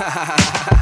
ha ha ha ha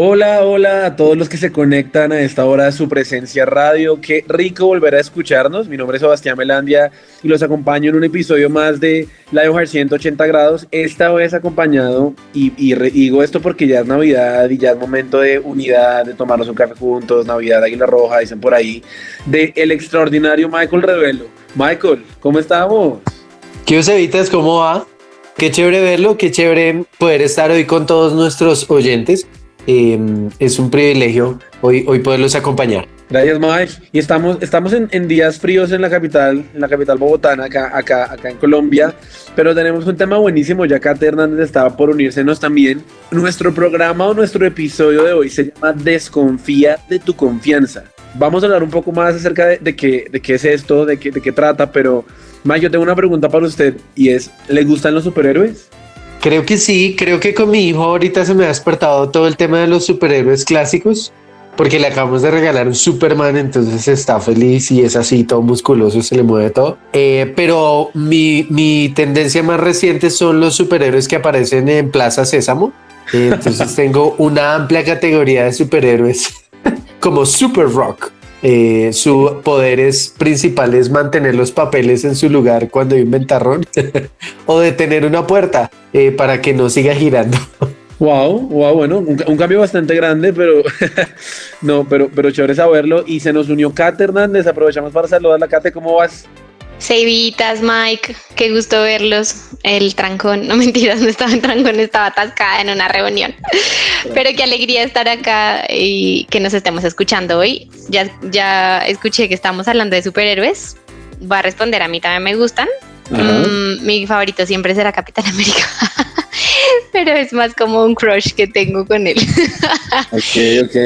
Hola, hola a todos los que se conectan a esta hora de su presencia radio. Qué rico volver a escucharnos. Mi nombre es Sebastián Melandia y los acompaño en un episodio más de Lionheart 180 grados. Esta vez acompañado, y, digo esto porque ya es Navidad y ya es momento de unidad, de tomarnos un café juntos, Navidad, Águila Roja, dicen por ahí, de el extraordinario Michael Revelo. Michael, ¿cómo estamos? ¿Qué os evitas? ¿Cómo va? Qué chévere verlo, qué chévere poder estar hoy con todos nuestros oyentes. Eh, es un privilegio hoy, hoy poderlos acompañar. Gracias, Mike. Y estamos, estamos en, en días fríos en la capital, en la capital bogotana, acá, acá, acá en Colombia, pero tenemos un tema buenísimo, ya Kate Hernández estaba por unírsenos también. Nuestro programa o nuestro episodio de hoy se llama Desconfía de tu confianza. Vamos a hablar un poco más acerca de, de qué, de qué es esto, de qué, de qué trata, pero Mike, yo tengo una pregunta para usted y es, ¿le gustan los superhéroes? Creo que sí, creo que con mi hijo ahorita se me ha despertado todo el tema de los superhéroes clásicos, porque le acabamos de regalar un Superman, entonces está feliz y es así, todo musculoso, se le mueve todo. Eh, pero mi, mi tendencia más reciente son los superhéroes que aparecen en Plaza Sésamo. Eh, entonces tengo una amplia categoría de superhéroes como Super Rock. Eh, su poder es principal es mantener los papeles en su lugar cuando hay un ventarrón o detener una puerta eh, para que no siga girando. Wow, wow, bueno, un, cambio bastante grande, pero no, pero, pero chévere saberlo. Y se nos unió Kate Hernández, aprovechamos para saludar a Kate, ¿cómo vas? Seivitas, Mike, qué gusto verlos. El trancón, no mentiras, no estaba en trancón, estaba atascada en una reunión. Pero qué alegría estar acá y que nos estemos escuchando hoy. Ya, ya escuché que estamos hablando de superhéroes. Va a responder, a mí también me gustan. Mm, mi favorito siempre será Capitán América. Pero es más como un crush que tengo con él. Ok, ok.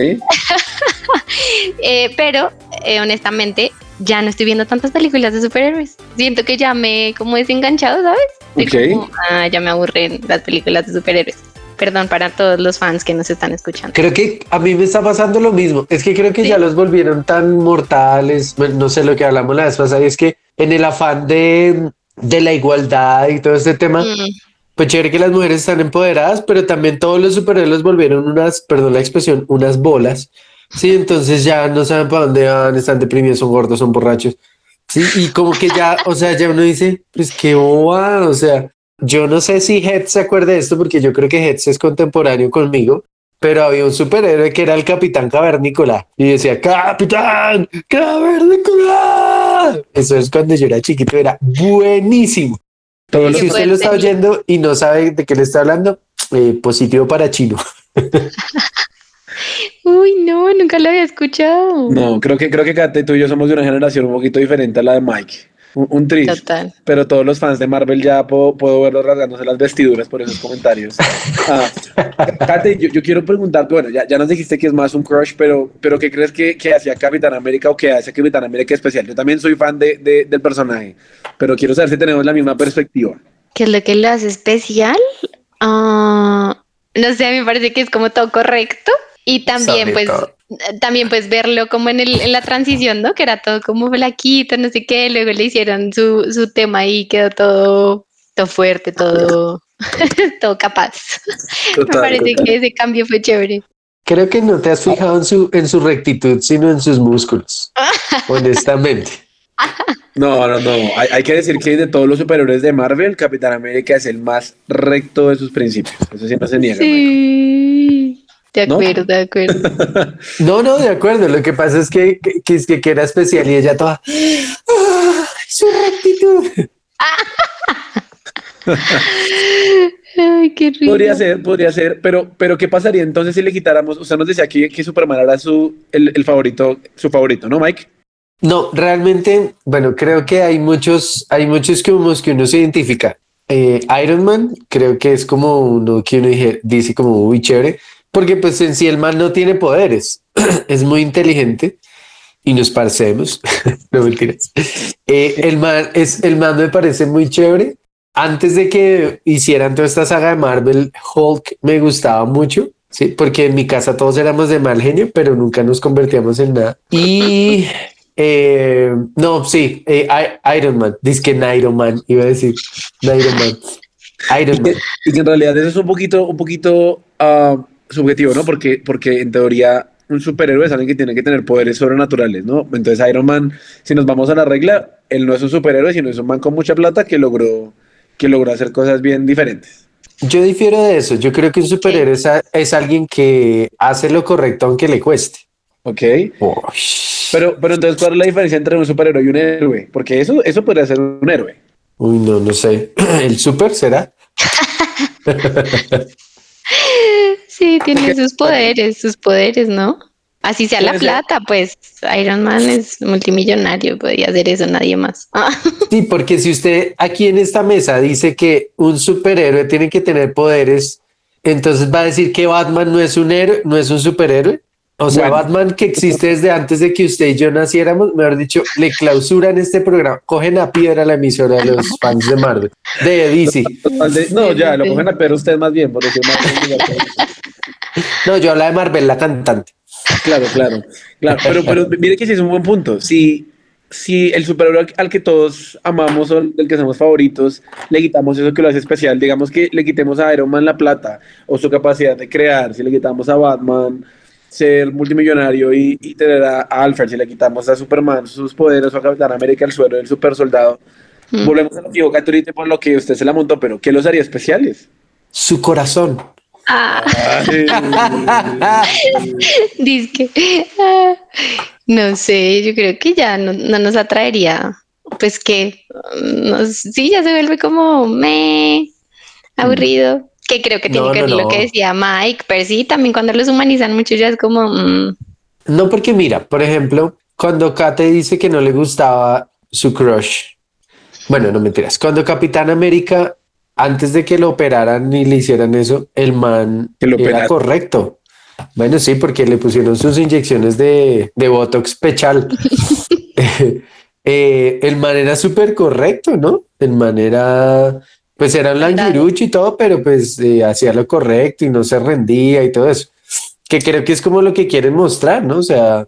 Eh, pero eh, honestamente ya no estoy viendo tantas películas de superhéroes. Siento que ya me como desenganchado, ¿sabes? Estoy Ok. como, ah, ya me aburren las películas de superhéroes. Perdón para todos los fans que nos están escuchando. Creo que a mí me está pasando lo mismo. Es que creo que Sí. ya los volvieron tan mortales. Bueno, no sé lo que hablamos la vez pasada. y es que en el afán de, de la igualdad y todo este tema, Mm, pues chévere que las mujeres están empoderadas, pero también todos los superhéroes volvieron unas, perdón la expresión, unas bolas. Sí, entonces ya no saben para dónde van, están deprimidos, son gordos, son borrachos. Sí, y como que ya, o sea, ya uno dice, pues qué boba, o sea, yo no sé si Head se acuerda de esto, porque yo creo que Head es contemporáneo conmigo, pero había un superhéroe que era el Capitán Cavernícola y decía, Capitán Cavernícola. Eso es cuando yo era chiquito, era buenísimo. Todo lo Qué Si usted lo está oyendo y no sabe de qué le está hablando, eh, positivo para chino. Uy, no, nunca lo había escuchado. No, creo que, creo que Kate, tú y yo somos de una generación un poquito diferente a la de Mike. Un, un tris. Total. Pero todos los fans de Marvel ya puedo, puedo verlos rasgándose las vestiduras por esos comentarios. Ah, Kate, yo, yo quiero preguntarte, bueno, ya, ya nos dijiste que es más un crush, pero, pero ¿qué crees que, que hacía Capitán América o que hace Capitán América especial? Yo también soy fan de, de- del personaje, pero quiero saber si tenemos la misma perspectiva. ¿Qué es lo que lo hace especial? Ah, no sé, a mí me parece que es como todo correcto. Y también, Sabe pues, todo. También pues verlo como en, el, en la transición, ¿no? Que era todo como flaquito, no sé qué, luego le hicieron su, su tema y quedó todo, todo fuerte, todo, todo capaz. me parece que ese cambio fue chévere. Creo que no te has fijado en su, en su rectitud, sino en sus músculos. honestamente. No, no, no. Hay, hay que decir que de todos los superhéroes de Marvel, Capitán América es el más recto de sus principios. Eso sí no se niega. Sí, de ¿No? acuerdo, de acuerdo. No, no, de acuerdo. Lo que pasa es que, que, que es que, que era especial y ella toda. "Ah, su rectitud. Ay, qué rico. Podría ser, podría ser, pero, pero ¿qué pasaría entonces si le quitáramos? Usted nos decía aquí que Superman era su, el, el favorito, su favorito, ¿no, Mike? No, realmente, bueno, creo que hay muchos, hay muchos como que uno se identifica. eh, Iron Man creo que es como uno que uno dice como muy chévere, porque pues en sí el man no tiene poderes, es muy inteligente y nos parecemos, no mentiras. Eh, el man es el man me parece muy chévere. Antes de que hicieran toda esta saga de Marvel, Hulk me gustaba mucho, sí, porque en mi casa todos éramos de mal genio, pero nunca nos convertíamos en nada. Y eh, no, sí, eh, I- Iron Man, dice que Iron Man, iba a decir Iron Man, Iron Y Man. que, y que en realidad eso es un poquito, un poquito ah, subjetivo, ¿no? Porque, porque en teoría un superhéroe es alguien que tiene que tener poderes sobrenaturales, ¿no? Entonces Iron Man, si nos vamos a la regla, él no es un superhéroe, sino es un man con mucha plata que logró, que logró hacer cosas bien diferentes. Yo difiero de eso. Yo creo que un superhéroe es, a- es alguien que hace lo correcto aunque le cueste. ¿Ok? Pero, pero entonces, ¿cuál es la diferencia entre un superhéroe y un héroe? Porque eso, eso podría ser un héroe. Uy, no, no sé. ¿El super será? Sí, tiene sus poderes, sus poderes, ¿no? Así sea la plata, pues Iron Man es multimillonario, podría hacer eso nadie más. Ah, Sí, porque si usted aquí en esta mesa dice que un superhéroe tiene que tener poderes, entonces va a decir que Batman no es un héroe, no es un superhéroe. O sea, Bueno. Batman que existe desde antes de que usted y yo naciéramos, mejor dicho, le clausuran este programa, cogen a piedra la emisora de los fans de Marvel, de DC. No, ya, lo cogen a pero usted más bien, por decir más bien. No, yo hablaba de Marvel, la cantante. Claro, claro, claro. Pero, pero mire que sí es un buen punto. Si, si el superhéroe al, al que todos amamos o del que somos favoritos, le quitamos eso que lo hace especial, digamos que le quitemos a Iron Man la plata o su capacidad de crear, si le quitamos a Batman ser multimillonario y, y tener a, a Alfred, si le quitamos a Superman sus poderes o a Capitán América el suelo del super soldado, Mm. volvemos a lo que por lo que usted se la montó, pero ¿qué los haría especiales? Su corazón. Ah, Dizque. Ah, no sé, yo creo que ya no, no nos atraería. Pues que, no, sí, ya se vuelve como me aburrido. Que creo que tiene No, que no, ver lo que decía Mike, pero sí, también cuando los humanizan mucho ya es como, mm, No, porque mira, por ejemplo, cuando Kate dice que no le gustaba su crush, bueno, no mentiras, cuando Capitán América, antes de que lo operaran y le hicieran eso, el man Que lo era correcto. Bueno, sí, porque le pusieron sus inyecciones de, de Botox pechal. Eh, el man era súper correcto, ¿no? El man era, pues era un languirucho y todo, pero pues eh, hacía lo correcto y no se rendía y todo eso que creo que es como lo que quieren mostrar, ¿no? O sea,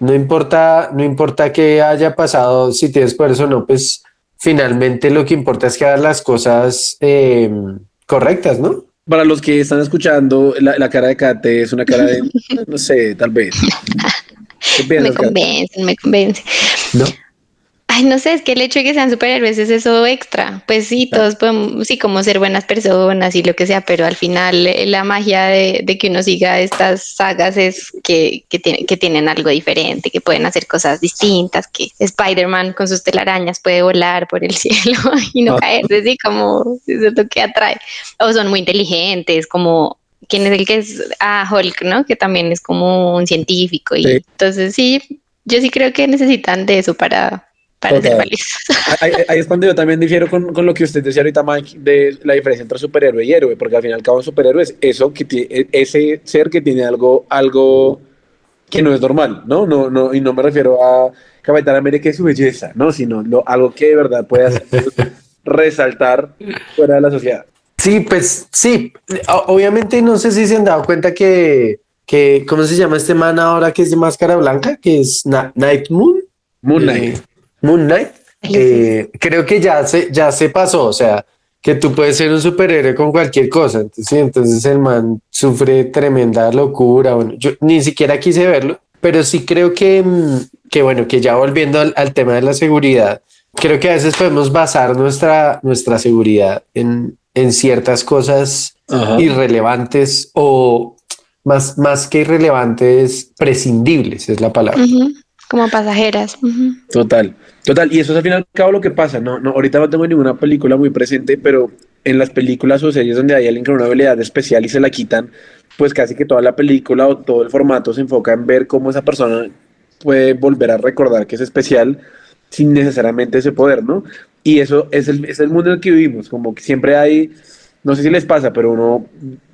no importa, no importa qué haya pasado, si tienes por eso o no, pues finalmente lo que importa es que hagas las cosas eh, correctas, ¿no? Para los que están escuchando, la, la cara de Kate es una cara de, no sé, tal vez. ¿Qué me convencen, me convencen. No. Ay, no sé, es que el hecho de que sean superhéroes es eso extra. Pues sí, todos podemos, sí, como ser buenas personas y lo que sea, pero al final eh, la magia de, de que uno siga estas sagas es que, que, tiene- que tienen algo diferente, que pueden hacer cosas distintas, que Spider-Man con sus telarañas puede volar por el cielo y no Ah. caerse, sí, como eso es lo que atrae. O son muy inteligentes, como quién es el que es ah, Hulk, ¿no? Que también es como un científico y Sí. entonces sí, yo sí creo que necesitan de eso para, para ser valiosos. Ahí, ahí es cuando yo también difiero con, con lo que usted decía ahorita, Mike, de la diferencia entre superhéroe y héroe, porque al fin y al cabo un superhéroe es eso que tiene, ese ser que tiene algo, algo que no es normal, ¿no? No, no, y no me refiero a Capitán América y su belleza, ¿no? Sino lo, algo que de verdad puede hacer resaltar fuera de la sociedad. Sí, pues sí, obviamente no sé si se han dado cuenta que, que ¿cómo se llama este man ahora que es de máscara blanca? Que es Na- Night Moon. Moon Knight. Eh, Moon Knight. Eh, creo que ya se, ya se pasó, o sea, que tú puedes ser un superhéroe con cualquier cosa. Entonces, sí, entonces el man sufre tremenda locura. Bueno, yo ni siquiera quise verlo, pero sí creo que, mm, que bueno, que ya volviendo al, al tema de la seguridad, creo que a veces podemos basar nuestra, nuestra seguridad en, en ciertas cosas Ajá. irrelevantes o más, más que irrelevantes, prescindibles, es la palabra. Como pasajeras. Total, total. Y eso es al fin y al cabo lo que pasa. No, no, ahorita no tengo ninguna película muy presente, pero en las películas o series donde hay alguien con una habilidad especial y se la quitan, pues casi que toda la película o todo el formato se enfoca en ver cómo esa persona puede volver a recordar que es especial sin necesariamente ese poder, ¿no? Y eso es el, es el mundo en el que vivimos, como que siempre hay, no sé si les pasa, pero uno,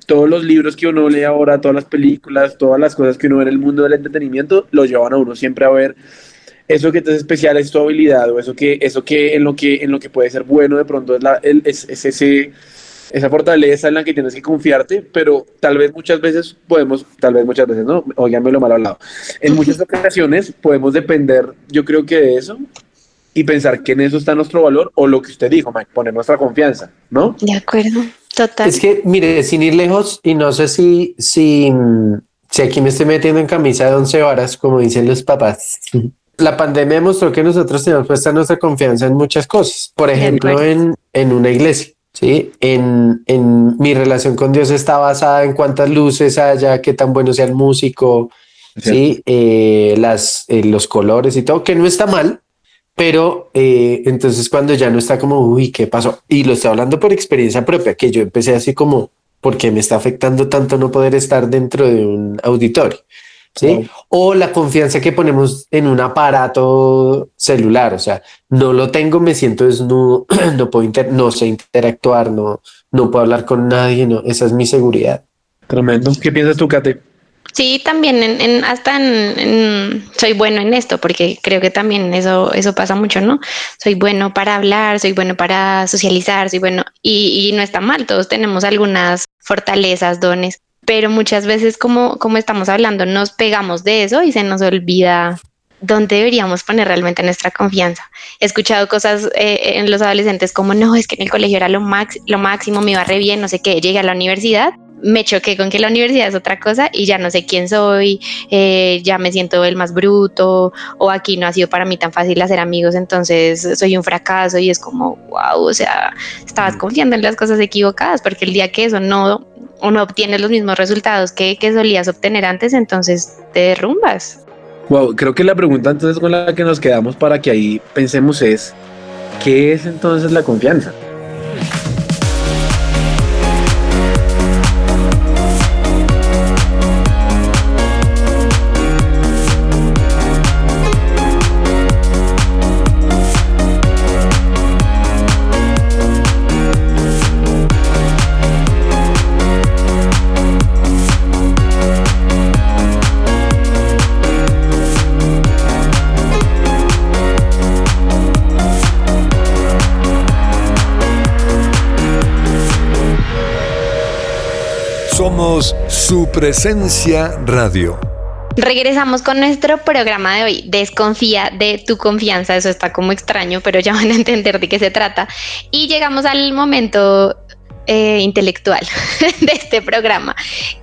todos los libros que uno lee ahora, todas las películas, todas las cosas que uno ve en el mundo del entretenimiento, lo llevan a uno siempre a ver eso que te es especial es tu habilidad o eso que, eso que en lo que en lo que puede ser bueno de pronto es, la, es, es ese esa fortaleza en la que tienes que confiarte, pero tal vez muchas veces podemos, tal vez muchas veces no, oiganme lo mal hablado, en muchas ocasiones podemos depender, yo creo que de eso, y pensar que en eso está nuestro valor, o lo que usted dijo, Mike, poner nuestra confianza, ¿no? De acuerdo, total. Es que, mire, sin ir lejos, y no sé si, si, si aquí me estoy metiendo en camisa de once varas, como dicen los papás. La pandemia demostró que nosotros tenemos puesta nuestra confianza en muchas cosas. Por ejemplo, en, en una iglesia. ¿sí? En, en, mi relación con Dios está basada en cuántas luces haya, qué tan bueno sea el músico, ¿sí? Eh, las, eh, los colores y todo, que no está mal, pero eh, entonces cuando ya no está como, uy, ¿qué pasó? Y lo estoy hablando por experiencia propia, que yo empecé así como, porque me está afectando tanto no poder estar dentro de un auditorio. ¿Sí? O la confianza que ponemos en un aparato celular, o sea, no lo tengo, me siento desnudo, no puedo no sé interactuar, no, no puedo hablar con nadie, no, esa es mi seguridad. Tremendo. ¿Qué piensas tú, Kate? Sí, también en, hasta en, soy bueno en esto, porque creo que también eso, eso pasa mucho, ¿no? Soy bueno para hablar, soy bueno para socializar, soy bueno, y, y no está mal, todos tenemos algunas fortalezas, dones, pero muchas veces como, como estamos hablando, nos pegamos de eso y se nos olvida dónde deberíamos poner realmente nuestra confianza. He escuchado cosas eh, en los adolescentes como, no, es que en el colegio era lo, lo máximo, me iba re bien, no sé qué, llegué a la universidad, me choqué con que la universidad es otra cosa y ya no sé quién soy, eh, ya me siento el más bruto o aquí no ha sido para mí tan fácil hacer amigos, entonces soy un fracaso y es como, wow, o sea, estabas confiando en las cosas equivocadas porque el día que eso no o no obtienes los mismos resultados que, que solías obtener antes, entonces te derrumbas. Wow, creo que la pregunta entonces con la que nos quedamos para que ahí pensemos es, ¿qué es entonces la confianza? Su presencia radio. Regresamos con nuestro programa de hoy. Desconfía de tu confianza. Eso está como extraño, pero ya van a entender de qué se trata. Y llegamos al momento eh, intelectual de este programa,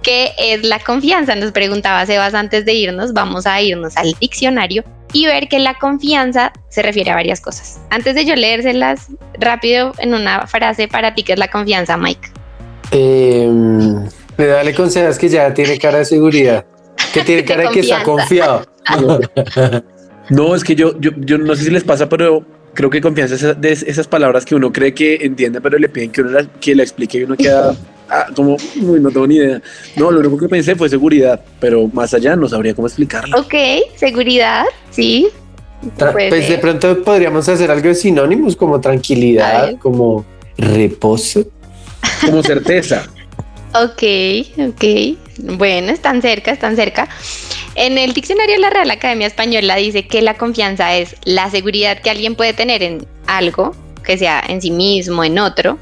que es la confianza. Nos preguntaba Sebas antes de irnos, vamos a irnos al diccionario y ver que la confianza se refiere a varias cosas. Antes de yo leérselas rápido en una frase para ti, ¿qué es la confianza, Mike? Eh, me dale consejos que ya tiene cara de seguridad, que tiene cara de, que está confiado. No, es que yo, yo, yo no sé si les pasa, pero creo que confianza es de esas palabras que uno cree que entiende, pero le piden que uno la, que le explique y uno queda ah, como, no tengo ni idea. No, lo único que pensé fue seguridad, pero más allá no sabría cómo explicarlo. Ok, seguridad, sí. Pues de pronto podríamos hacer algo de sinónimos como tranquilidad, como reposo. Como certeza. Ok, ok. Bueno, están cerca, están cerca. En el diccionario de la Real Academia Española dice que la confianza es la seguridad que alguien puede tener en algo, que sea en sí mismo, en otro,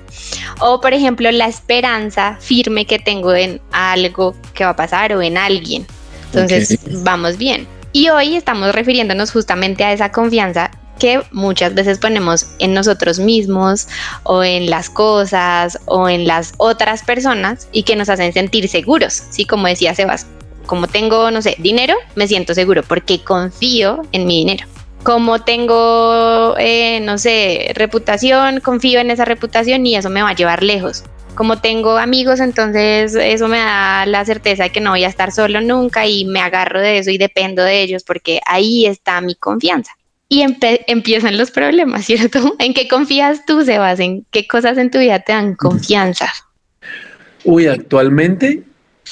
o por ejemplo la esperanza firme que tengo en algo que va a pasar o en alguien. Entonces, vamos bien. Y hoy estamos refiriéndonos justamente a esa confianza que muchas veces ponemos en nosotros mismos o en las cosas o en las otras personas y que nos hacen sentir seguros, ¿sí? Como decía Sebas, como tengo, no sé, dinero, me siento seguro porque confío en mi dinero. Como tengo, eh, no sé, reputación, confío en esa reputación y eso me va a llevar lejos. Como tengo amigos, entonces eso me da la certeza de que no voy a estar solo nunca y me agarro de eso y dependo de ellos porque ahí está mi confianza y empiezan los problemas, ¿cierto? ¿En qué confías tú, Sebas? ¿En qué cosas en tu vida te dan confianza? Uy, actualmente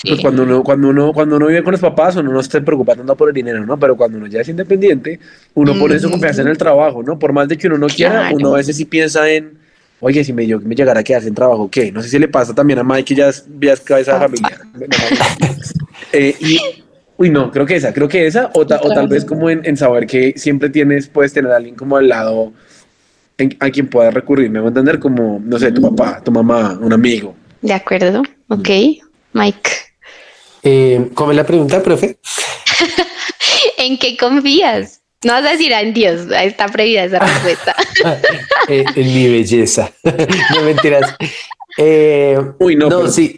Pues cuando uno, cuando uno, cuando uno vive con los papás, uno no se preocupa tanto por el dinero, ¿no? Pero cuando uno ya es independiente, uno pone su confianza en el trabajo, ¿no? Por más de que uno no quiera, Claro. uno a veces sí piensa en, oye, si me, yo, me llegara a quedar sin trabajo, ¿qué? No sé si le pasa también a Mike, que ya es, ya es cabeza de familia. Eh, y, uy, no, creo que esa, creo que esa, o, ta- o tal vez como en, en saber que siempre tienes, puedes tener a alguien como al lado en- a quien puedas recurrir, me voy a entender como, no sé, tu papá, tu mamá, un amigo. De acuerdo. Ok. Mike. Eh, ¿Cómo es la pregunta, profe? ¿En qué confías? No vas a decir en Dios, está prohibida esa respuesta. Eh, en mi belleza. no mentiras. Eh, Uy, no, no, pero- sí.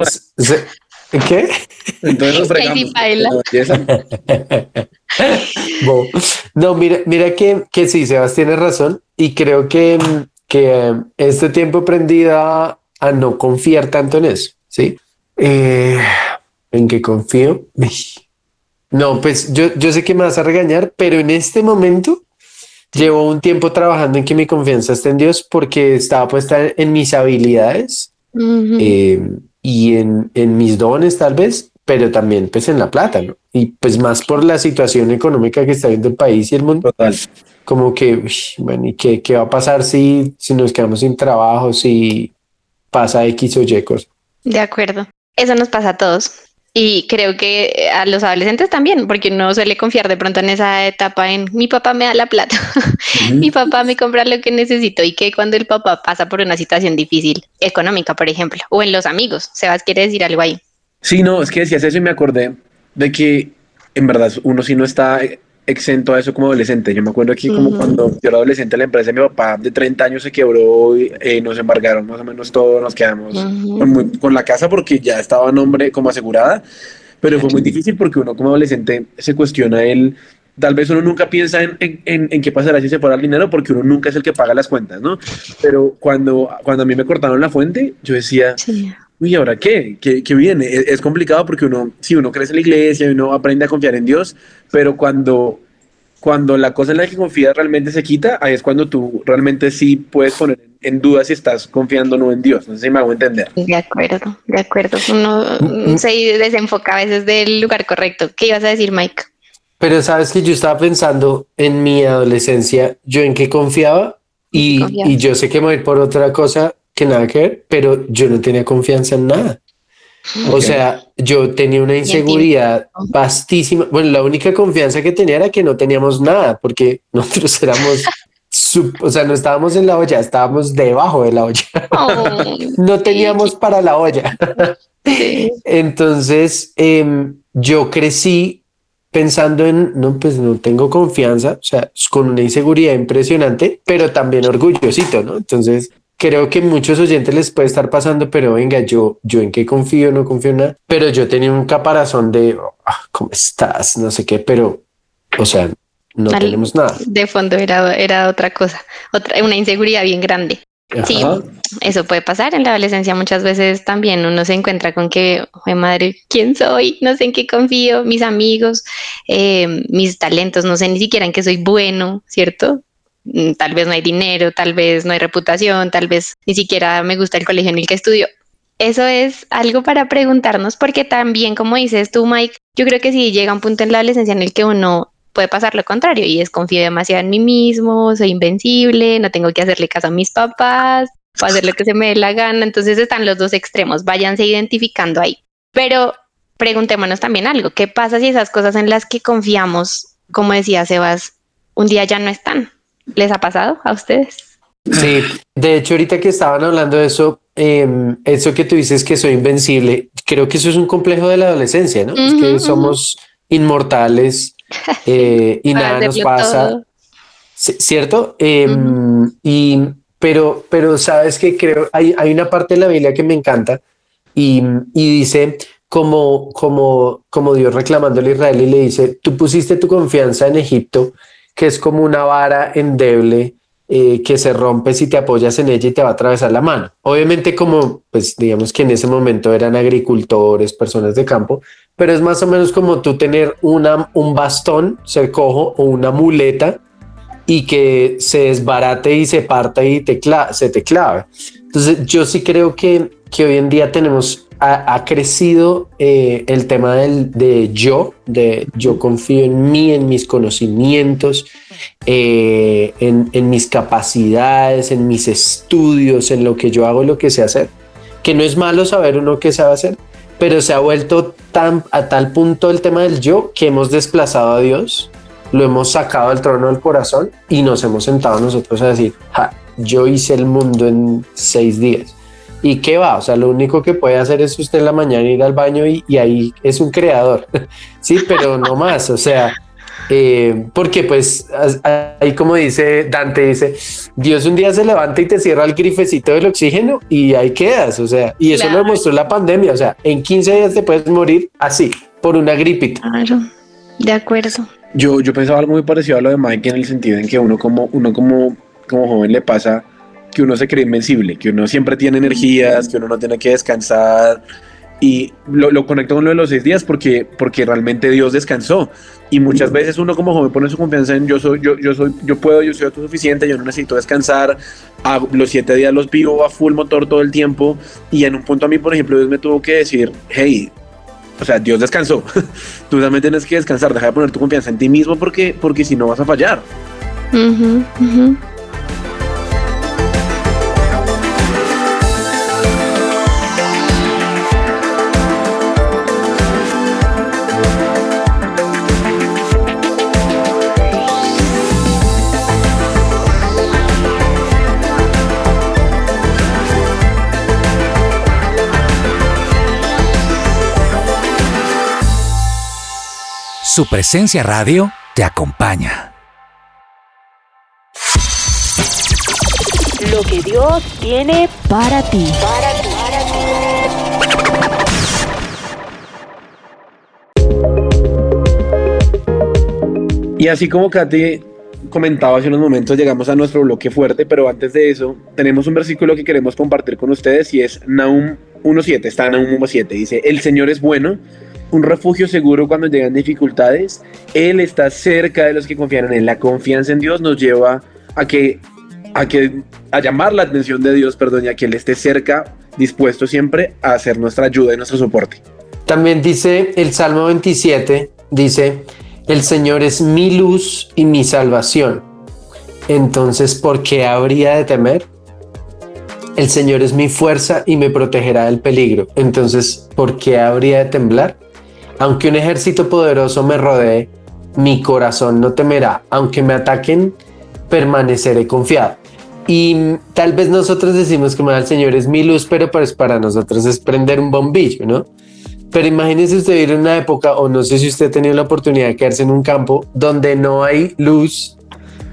¿Qué? Entonces. No, mira, mira que, que sí, Sebas tiene razón y creo que, que eh, este tiempo he aprendido a, a no confiar tanto en eso, ¿sí? Eh, ¿En qué confío? No, pues yo, yo sé que me vas a regañar, pero en este momento llevo un tiempo trabajando en que mi confianza esté en Dios porque estaba puesta en mis habilidades eh, y en, en mis dones tal vez, pero también pues en la plata, ¿no? Y pues más por la situación económica que está viendo el país y el mundo, Total. como que, uy, bueno, ¿y qué, qué va a pasar si, si nos quedamos sin trabajo, si pasa X o Y cosa? De acuerdo. Eso nos pasa a todos. Y creo que a los adolescentes también, porque uno suele confiar de pronto en esa etapa en mi papá me da la plata, mi papá me compra lo que necesito y que cuando el papá pasa por una situación difícil, económica, por ejemplo, o en los amigos, Sebas quiere decir algo ahí. Sí, no, es que decías eso y me acordé de que en verdad uno sí no está exento a eso como adolescente. Yo me acuerdo aquí como Ujú. cuando yo era adolescente la empresa de mi papá de 30 años se quebró y eh, nos embargaron más o menos todos, nos quedamos Ujú. con, muy- con la casa porque ya estaba a nombre como asegurada, pero fue muy difícil porque uno como adolescente se cuestiona el... Tal vez uno nunca piensa en, en, en, en qué pasará si se fuera el dinero porque uno nunca es el que paga las cuentas, ¿no? Pero cuando, cuando a mí me cortaron la fuente, yo decía, Sí. Uy, ¿ahora qué? ¿Qué, qué viene? Es, es complicado porque uno, sí, uno crece en la iglesia y uno aprende a confiar en Dios, pero cuando, cuando la cosa en la que confías realmente se quita, ahí es cuando tú realmente sí puedes poner en duda si estás confiando o no en Dios. No sé si me hago entender. De acuerdo, de acuerdo. Uno mm. se desenfoca a veces del lugar correcto. ¿Qué ibas a decir, Mike? Pero sabes que yo estaba pensando en mi adolescencia, yo en qué confiaba y, Confiabas. y yo sé que me voy por otra cosa que nada que ver, pero yo no tenía confianza en nada. O Ok. sea, yo tenía una inseguridad vastísima. Bueno, la única confianza que tenía era que no teníamos nada, porque nosotros éramos, sub- o sea, no estábamos en la olla, estábamos debajo de la olla. Oh, No teníamos para la olla. sí. Entonces, em, yo crecí pensando en, no, pues no tengo confianza, o sea, con una inseguridad impresionante, pero también orgullosito, ¿no? Entonces, creo que muchos oyentes les puede estar pasando, pero venga, yo, yo en qué confío, no confío en nada, pero yo tenía un caparazón de, "Ah, ¿cómo estás? No sé qué, pero, o sea, no Al- tenemos nada. De fondo era, era otra cosa, otra, una inseguridad bien grande. Sí, eso puede pasar en la adolescencia. Muchas veces también uno se encuentra con que, "Jue madre, ¿quién soy? No sé en qué confío, mis amigos, eh, mis talentos, no sé ni siquiera en qué soy bueno, ¿cierto? Mm, Tal vez no hay dinero, tal vez no hay reputación, tal vez ni siquiera me gusta el colegio en el que estudio. Eso es algo para preguntarnos porque también, como dices tú, Mike, yo creo que sí llega un punto en la adolescencia en el que uno puede pasar lo contrario y es confío demasiado en mí mismo, soy invencible, no tengo que hacerle caso a mis papás, puedo hacer lo que se me dé la gana. Entonces están los dos extremos, váyanse identificando ahí. Pero preguntémonos también algo, ¿qué pasa si esas cosas en las que confiamos, como decía Sebas, un día ya no están? ¿Les ha pasado a ustedes? Sí, de hecho, ahorita que estaban hablando de eso, em, eso que tú dices que soy invencible, creo que eso es un complejo de la adolescencia, ¿no? es Ujú, que somos inmortales eh, y nada nos pasa, todo. ¿cierto? Em, y, pero, pero sabes que creo, hay, hay una parte de la Biblia que me encanta y, y dice como, como, como Dios reclamándole a Israel y le dice, tú pusiste tu confianza en Egipto, que es como una vara endeble eh, que se rompe si te apoyas en ella y te va a atravesar la mano. Obviamente como, pues digamos que en ese momento eran agricultores, personas de campo, pero es más o menos como tú tener una, un bastón, ser cojo o una muleta y que se desbarate y se parta y te se te clave. Entonces yo sí creo que, que hoy en día tenemos ha, crecido eh, el tema del, de yo, de yo confío en mí, en mis conocimientos, eh, en, en, mis capacidades, en mis estudios, en lo que yo hago, lo que sé hacer. Que no es malo saber uno qué sabe hacer, pero se ha vuelto tan, a tal punto el tema del yo que hemos desplazado a Dios, lo hemos sacado del trono del corazón y nos hemos sentado nosotros a decir, yo hice el mundo en seis días. ¿Y qué va? O sea, lo único que puede hacer es usted en la mañana ir al baño y, y ahí es un creador. sí, pero no más. O sea, eh, porque pues ahí como dice Dante, dice, Dios un día se levanta y te cierra el grifecito del oxígeno y ahí quedas, o sea, y eso lo demostró la pandemia, o sea, en 15 días te puedes morir así, por una gripita. Claro, de acuerdo. Yo, yo pensaba algo muy parecido a lo de Mike en el sentido en que uno como, uno como, como joven le pasa que uno se cree invencible, que uno siempre tiene energías, que uno no tiene que descansar, y lo, lo, conecto con lo de los seis días porque, porque realmente Dios descansó. Y muchas veces uno como joven pone su confianza en yo soy, yo, yo soy, yo puedo, yo soy autosuficiente, yo no necesito descansar. A los siete días los vivo a full motor todo el tiempo. Y en un punto a mí, por ejemplo, Dios me tuvo que decir, hey, o sea, Dios descansó. Tú también tienes que descansar, deja de poner tu confianza en ti mismo porque, porque si no vas a fallar. Su presencia radio te acompaña. Lo que Dios tiene para ti. Y así como Katy comentaba hace unos momentos, llegamos a nuestro bloque fuerte, pero antes de eso, tenemos un versículo que queremos compartir con ustedes y es Nahum 1.7, está en Nahum 1.7, dice, el Señor es bueno un refugio seguro cuando llegan dificultades. Él está cerca de los que confían en él. La confianza en Dios nos lleva a que a que a llamar la atención de Dios, perdón, y a que él esté cerca, dispuesto siempre a hacer nuestra ayuda y nuestro soporte. También dice el Salmo 27, dice, el Señor es mi luz y mi salvación. Entonces, ¿por qué habría de temer? El Señor es mi fuerza y me protegerá del peligro. Entonces, ¿por qué habría de temblar? Aunque un ejército poderoso me rodee, mi corazón no temerá. Aunque me ataquen, permaneceré confiado. Y tal vez nosotros decimos que el Señor es mi luz, pero pues para nosotros es prender un bombillo, ¿no? Pero imagínese usted ir en una época, o no sé si usted ha tenido la oportunidad de quedarse en un campo donde no hay luz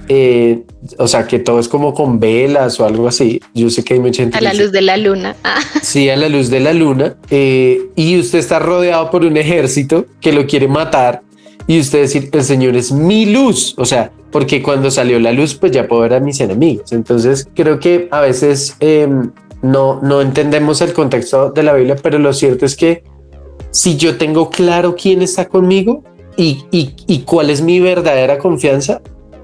eh, o sea, que todo es como con velas o algo así. Yo sé que hay mucha gente. A la luz de la luna. Ah. Sí, a la luz de la luna. Eh, y usted está rodeado por un ejército que lo quiere matar. Y usted decir, el Señor es mi luz. O sea, porque cuando salió la luz, pues ya puedo ver a mis enemigos. Entonces, creo que a veces em, no, no entendemos el contexto de la Biblia, pero lo cierto es que si yo tengo claro quién está conmigo y, y, y cuál es mi verdadera confianza,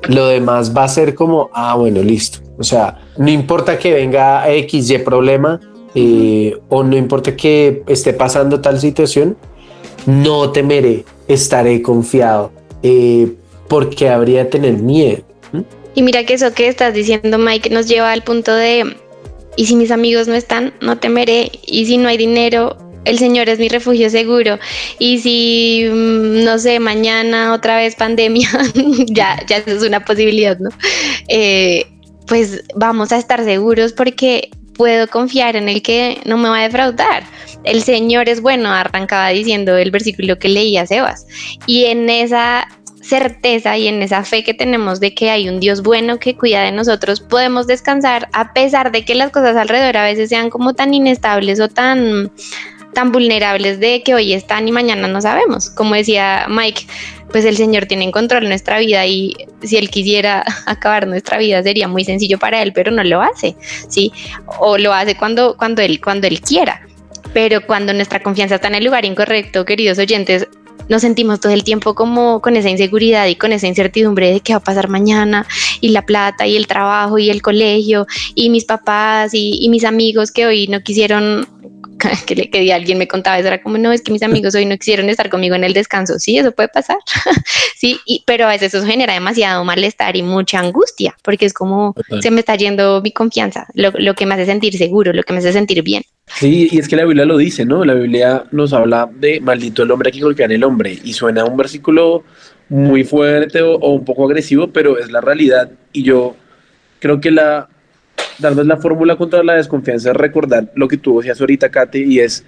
lo demás va a ser como, ah, bueno, listo. O sea, no importa que venga X, Y problema eh, o no importa que esté pasando tal situación, no temeré, estaré confiado, eh, porque habría tener miedo. Y mira que eso que estás diciendo, Mike, nos lleva al punto de, y si mis amigos no están, no temeré, y si no hay dinero, el Señor es mi refugio seguro. Y si, mm, no sé, mañana otra vez pandemia, ya, ya es una posibilidad, ¿no? Eh, pues vamos a estar seguros porque puedo confiar en el que no me va a defraudar. El Señor es bueno, arrancaba diciendo el versículo que leía Sebas. Y en esa certeza y en esa fe que tenemos de que hay un Dios bueno que cuida de nosotros, podemos descansar a pesar de que las cosas alrededor a veces sean como tan inestables o tan tan vulnerables de que hoy están y mañana no sabemos. Como decía Mike, pues el Señor tiene en control nuestra vida y si Él quisiera acabar nuestra vida sería muy sencillo para Él, pero no lo hace, ¿sí? O lo hace cuando, cuando, él, cuando Él quiera. Pero cuando nuestra confianza está en el lugar incorrecto, queridos oyentes, nos sentimos todo el tiempo como con esa inseguridad y con esa incertidumbre de qué va a pasar mañana y la plata y el trabajo y el colegio y mis papás y, y mis amigos que hoy no quisieron que, le, que alguien me contaba eso, era como, no, es que mis amigos hoy no quisieron estar conmigo en el descanso. Sí, eso puede pasar. sí, y, pero a veces eso genera demasiado malestar y mucha angustia, porque es como, se me está yendo mi confianza, lo, lo que me hace sentir seguro, lo que me hace sentir bien. Sí, y es que la Biblia lo dice, ¿no? La Biblia nos habla de maldito el hombre que golpea en el hombre, y suena un versículo muy fuerte o, o un poco agresivo, pero es la realidad, y yo creo que la, tal vez la fórmula contra la desconfianza es recordar lo que tú decías ahorita, Kate, y es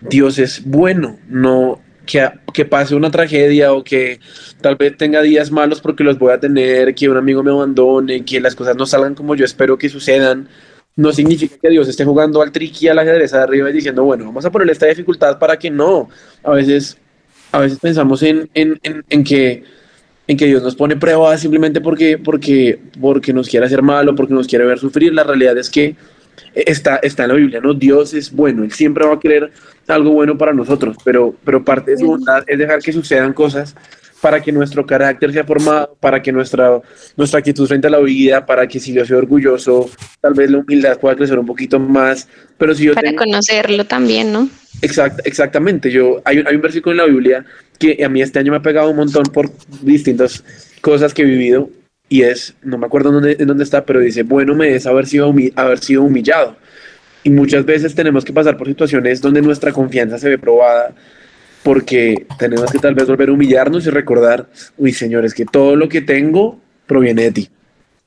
Dios es bueno, no que, que pase una tragedia o que tal vez tenga días malos porque los voy a tener, que un amigo me abandone, que las cosas no salgan como yo espero que sucedan. No significa que Dios esté jugando al triqui a la ajedrez arriba y diciendo, bueno, vamos a ponerle esta dificultad para que no. A veces, a veces pensamos en, en, en, en que en que Dios nos pone pruebas simplemente porque, porque, porque nos quiere hacer mal o porque nos quiere ver sufrir. La realidad es que está, está en la Biblia, ¿no? Dios es bueno, Él siempre va a querer algo bueno para nosotros, pero, pero parte de su bondad es dejar que sucedan cosas para que nuestro carácter sea formado, para que nuestra, nuestra actitud frente a la vida, para que si yo soy orgulloso, tal vez la humildad pueda crecer un poquito más, pero si yo Para tengo- conocerlo también, ¿no? Exact, exactamente, yo, hay, hay un versículo en la Biblia que a mí este año me ha pegado un montón por distintas cosas que he vivido y es, no me acuerdo dónde, en dónde está, pero dice, bueno me es haber sido, haber sido humillado. Y muchas veces tenemos que pasar por situaciones donde nuestra confianza se ve probada porque tenemos que tal vez volver a humillarnos y recordar, uy señores, que todo lo que tengo proviene de ti.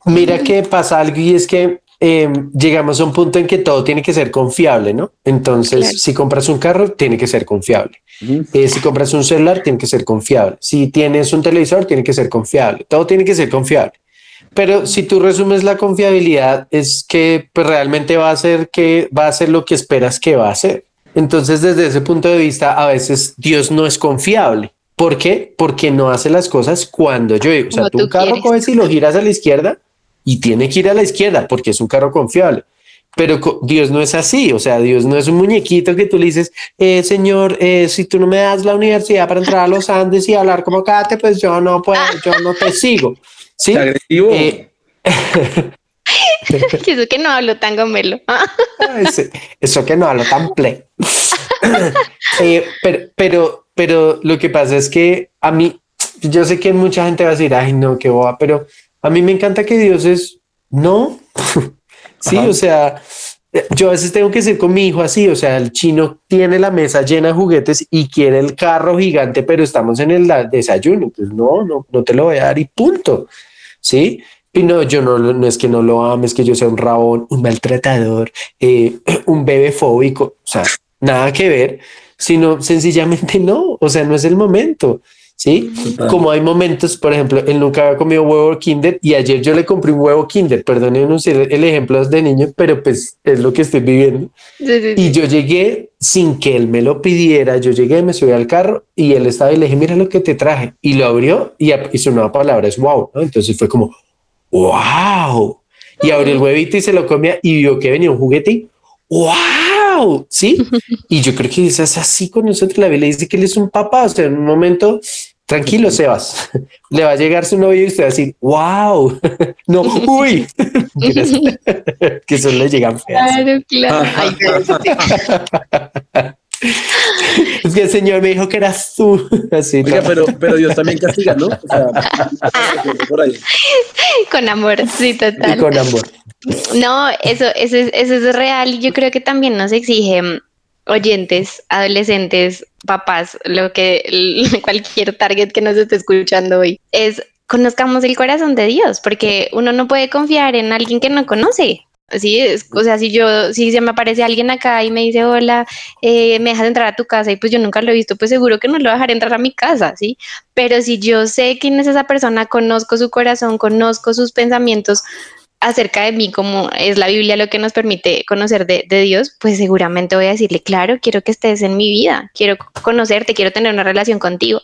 Mira que pasa algo y es que eh, llegamos a un punto en que todo tiene que ser confiable, ¿no? Entonces, Claro. si compras un carro, tiene que ser confiable. Eh, si compras un celular, tiene que ser confiable. Si tienes un televisor, tiene que ser confiable. Todo tiene que ser confiable. Pero si tú resumes la confiabilidad, es que pues, realmente va a ser que va a ser lo que esperas que va a ser. Entonces, desde ese punto de vista, a veces Dios no es confiable. ¿Por qué? Porque no hace las cosas cuando yo digo. O sea, tú tú un carro quieres. coges y lo giras a la izquierda y tiene que ir a la izquierda porque es un carro confiable. Pero Dios no es así, o sea, Dios no es un muñequito que tú le dices, eh, Señor, eh, si tú no me das la universidad para entrar a los Andes y hablar como Kate, pues yo no puedo, yo no te sigo. Sí. Agresivo. Eh, eso que no hablo tan gomelo. ese- eso que no hablo tan play. Eh, pero, pero, pero lo que pasa es que a mí, yo sé que mucha gente va a decir, ay, no, qué boba, pero a mí me encanta que Dios es no. sí, Ajá. o sea, yo a veces tengo que ser con mi hijo así, o sea, el chino tiene la mesa llena de juguetes y quiere el carro gigante, pero estamos en el desayuno, pues no, no, no te lo voy a dar y punto. Sí. Y no, yo no, no es que no lo ame, es que yo sea un rabón, un maltratador, eh, un bebé fóbico, o sea, nada que ver, sino sencillamente no, o sea, no es el momento. Sí, Total. como hay momentos, por ejemplo, él nunca había comido huevo Kinder y ayer yo le compré un huevo Kinder. Perdonen no sé el ejemplo de niño, pero pues es lo que estoy viviendo. Sí, sí, sí. Y yo llegué sin que él me lo pidiera. Yo llegué, me subí al carro y él estaba y le dije, mira lo que te traje. Y lo abrió y, y su nueva palabra es wow. ¿no? Entonces fue como, wow. Y abrió el huevito y se lo comía y vio que venía un juguete y wow. Sí. y yo creo que es así con nosotros. La Biblia dice que él es un papá. O sea, en un momento, tranquilo, Sebas. Le va a llegar su novio y usted va a decir, wow. no, uy. Que eso le llegan feas. Claro, claro. Ay, Es que el Señor me dijo que eras tú. Así, Oiga, ¿no? pero, pero Dios también castiga, ¿no? O sea, por ahí. con amor, sí, y total. con amor. No, eso, eso, es, eso es real y yo creo que también nos exige oyentes, adolescentes, papás, lo que cualquier target que nos esté escuchando hoy es conozcamos el corazón de Dios, porque uno no puede confiar en alguien que no conoce. Así es, o sea, si yo, si se me aparece alguien acá y me dice, hola, eh, me dejas entrar a tu casa y pues yo nunca lo he visto, pues seguro que no lo voy a dejar entrar a mi casa, ¿sí? Pero si yo sé quién es esa persona, conozco su corazón, conozco sus pensamientos, acerca de mí, como es la Biblia lo que nos permite conocer de, Dios, pues seguramente voy a decirle, claro, quiero que estés en mi vida, quiero conocerte, quiero tener una relación contigo.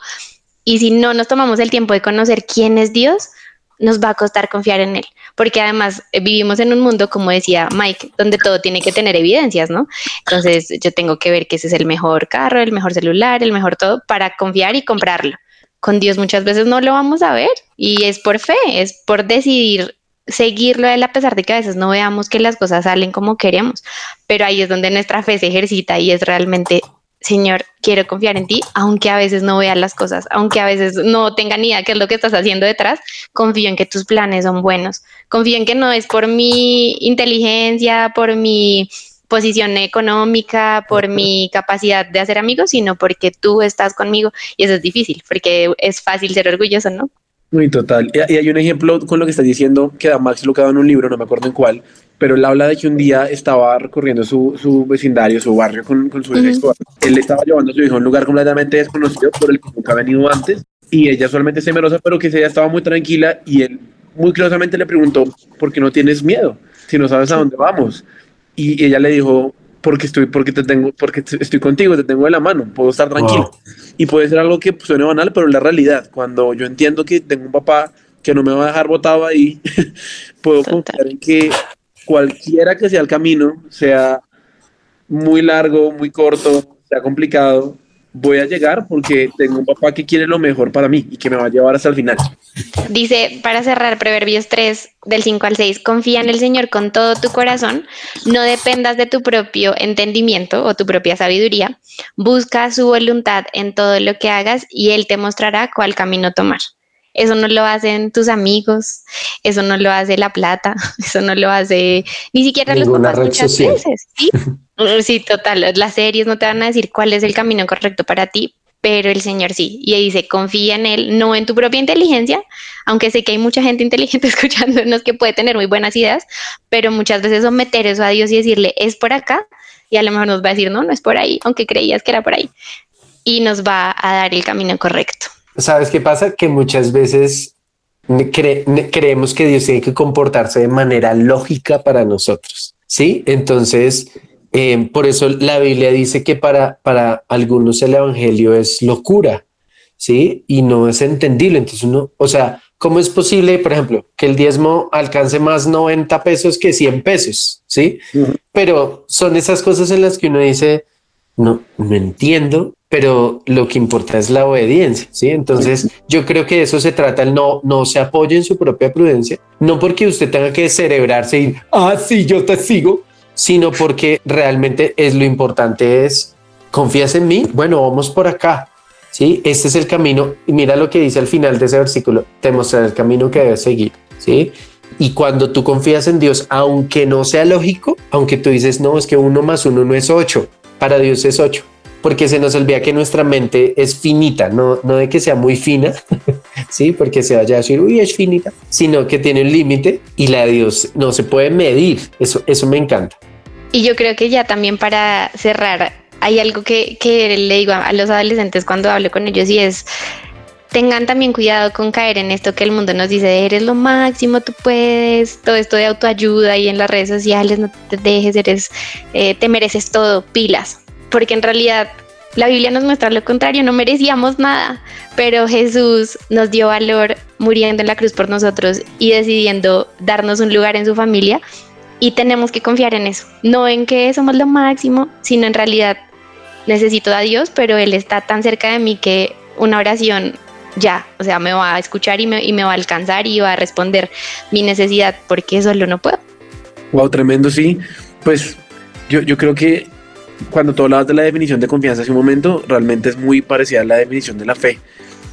Y si no nos tomamos el tiempo de conocer quién es Dios, nos va a costar confiar en Él, porque además eh, vivimos en un mundo, como decía Mike, donde todo tiene que tener evidencias, ¿no? Entonces yo tengo que ver que ese es el mejor carro, el mejor celular, el mejor todo, para confiar y comprarlo. Con Dios muchas veces no lo vamos a ver y es por fe, es por decidir seguirlo a él a pesar de que a veces no veamos que las cosas salen como queremos, pero ahí es donde nuestra fe se ejercita y es realmente, Señor, quiero confiar en ti, aunque a veces no vea las cosas, aunque a veces no tenga ni idea qué es lo que estás haciendo detrás, confío en que tus planes son buenos, confío en que no es por mi inteligencia, por mi posición económica, por mi capacidad de hacer amigos, sino porque tú estás conmigo y eso es difícil, porque es fácil ser orgulloso, ¿no? Muy total. Y y hay un ejemplo con lo que estás diciendo que a Max lo quedaba en un libro, no me acuerdo en cuál, pero él habla de que un día estaba recorriendo su, su vecindario, su barrio con, con su hija. Ujú. Él estaba llevando a su hijo a un lugar completamente desconocido por el que nunca ha venido antes y ella solamente es temerosa, pero que ella estaba muy tranquila y él muy curiosamente le preguntó, ¿por qué no tienes miedo? Si no sabes a dónde vamos. Y ella le dijo, porque estoy, porque te tengo, porque estoy contigo, te tengo de la mano, puedo estar tranquilo. Wow. Y puede ser algo que suene banal, pero la realidad. Cuando yo entiendo que tengo un papá que no me va a dejar botado ahí, puedo Total. confiar en que cualquiera que sea el camino, sea muy largo, muy corto, sea complicado, voy a llegar porque tengo un papá que quiere lo mejor para mí y que me va a llevar hasta el final. Dice, para cerrar Proverbios 3, del 5 al 6, confía en el Señor con todo tu corazón, no dependas de tu propio entendimiento o tu propia sabiduría, busca su voluntad en todo lo que hagas y Él te mostrará cuál camino tomar. Eso no lo hacen tus amigos, eso no lo hace la plata, eso no lo hace ni siquiera los Ninguna papás red muchas social. veces. ¿sí? Mm, Sí, total. Las series no te van a decir cuál es el camino correcto para ti, pero el Señor sí. Y dice, confía en Él, no en tu propia inteligencia, aunque sé que hay mucha gente inteligente escuchándonos que puede tener muy buenas ideas, pero muchas veces someter eso a Dios y decirle, es por acá, y a lo mejor nos va a decir, no, no es por ahí, aunque creías que era por ahí. Y nos va a dar el camino correcto. ¿Sabes qué pasa? Que muchas veces creemos que Dios tiene que comportarse de manera lógica para nosotros. Sí, entonces eh, por eso la Biblia dice que para, para algunos el evangelio es locura, sí, y no es entendible. Entonces uno, o sea, ¿cómo es posible, por ejemplo, que el diezmo alcance más 90 pesos que 100 pesos? Sí, pero son esas cosas en las que uno dice, no, no entiendo, pero lo que importa es la obediencia, ¿sí? Entonces, yo creo que de eso se trata, el no, no se apoye en su propia prudencia, no porque usted tenga que cerebrarse y, ah, sí, yo te sigo, sino porque realmente es lo importante es, ¿confías en mí? Bueno, vamos por acá, ¿sí? Este es el camino, y mira lo que dice al final de ese versículo, te mostraré el camino que debes seguir, ¿sí? Y cuando tú confías en Dios, aunque no sea lógico, aunque tú dices, no, es que uno más uno no es ocho, para Dios es ocho, porque se nos olvida que nuestra mente es finita, no, no de que sea muy fina, sí, porque se vaya a decir, uy, es finita, sino que tiene un límite y la de Dios no se puede medir. Eso, eso me encanta. Y yo creo que ya también para cerrar, hay algo que, que le digo a, los adolescentes cuando hablo con ellos y es, tengan también cuidado con caer en esto que el mundo nos dice, eres lo máximo, tú puedes, todo esto de autoayuda y en las redes sociales, no te dejes, eres, eh, te mereces todo, pilas, porque en realidad la Biblia nos muestra lo contrario, no merecíamos nada, pero Jesús nos dio valor muriendo en la cruz por nosotros y decidiendo darnos un lugar en su familia y tenemos que confiar en eso, no en que somos lo máximo, sino en realidad necesito a Dios, pero Él está tan cerca de mí que una oración ya, o sea, me va a escuchar y me, y me va a alcanzar y va a responder mi necesidad porque solo no puedo. Wow, tremendo, sí. Pues yo, yo creo que cuando tú hablabas de la definición de confianza hace un momento, realmente es muy parecida a la definición de la fe.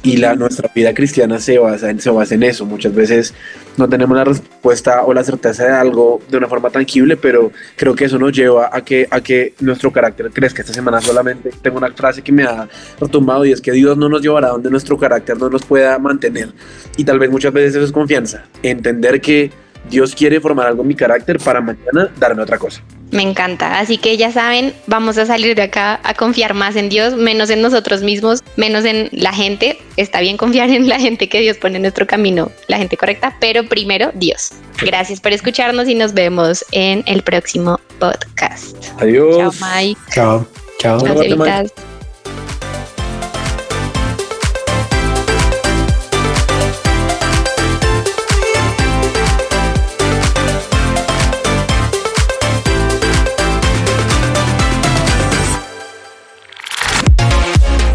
Y la, nuestra vida cristiana se basa, en, se basa en eso. Muchas veces no tenemos la respuesta o la certeza de algo de una forma tangible, pero creo que eso nos lleva a que, a que nuestro carácter crezca. Esta semana solamente tengo una frase que me ha retumbado y es que Dios no nos llevará donde nuestro carácter no nos pueda mantener. Y tal vez muchas veces eso es confianza. Entender que Dios quiere formar algo en mi carácter para mañana darme otra cosa. Me encanta. Así que ya saben, vamos a salir de acá a confiar más en Dios, menos en nosotros mismos, menos en la gente. Está bien confiar en la gente que Dios pone en nuestro camino, la gente correcta, pero primero Dios. Gracias por escucharnos y nos vemos en el próximo podcast. Adiós. Chao, Mike. Chao, chao. Chao,